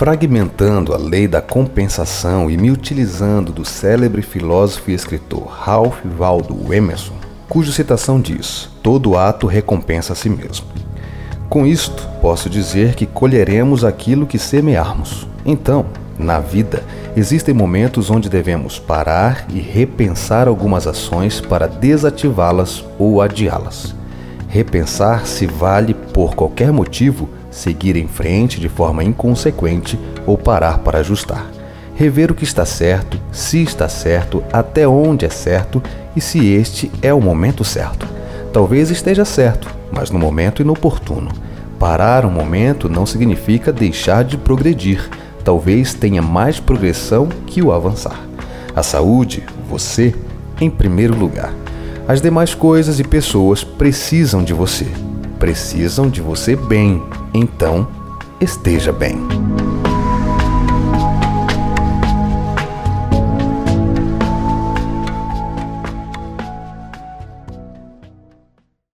Fragmentando a lei da compensação e me utilizando do célebre filósofo e escritor Ralph Waldo Emerson, cuja citação diz: Todo ato recompensa a si mesmo. Com isto, posso dizer que colheremos aquilo que semearmos. Então, na vida, existem momentos onde devemos parar e repensar algumas ações para desativá-las ou adiá-las. Repensar se vale, por qualquer motivo, seguir em frente de forma inconsequente ou parar para ajustar. Rever o que está certo, se está certo, até onde é certo e se este é o momento certo. Talvez esteja certo, mas no momento inoportuno. Parar um momento não significa deixar de progredir, talvez tenha mais progressão que o avançar. A saúde, você, em primeiro lugar. As demais coisas e pessoas precisam de você. Precisam de você bem, então esteja bem.